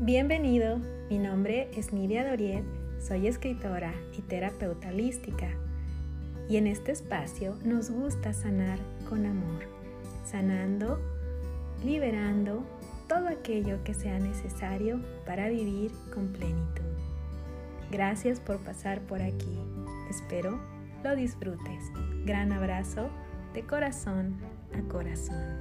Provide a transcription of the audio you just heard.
Bienvenido, mi nombre es Nidia Doriet, soy escritora y terapeuta holística y en este espacio nos gusta sanar con amor, sanando, liberando todo aquello que sea necesario para vivir con plenitud. Gracias por pasar por aquí, espero lo disfrutes. Gran abrazo de corazón a corazón.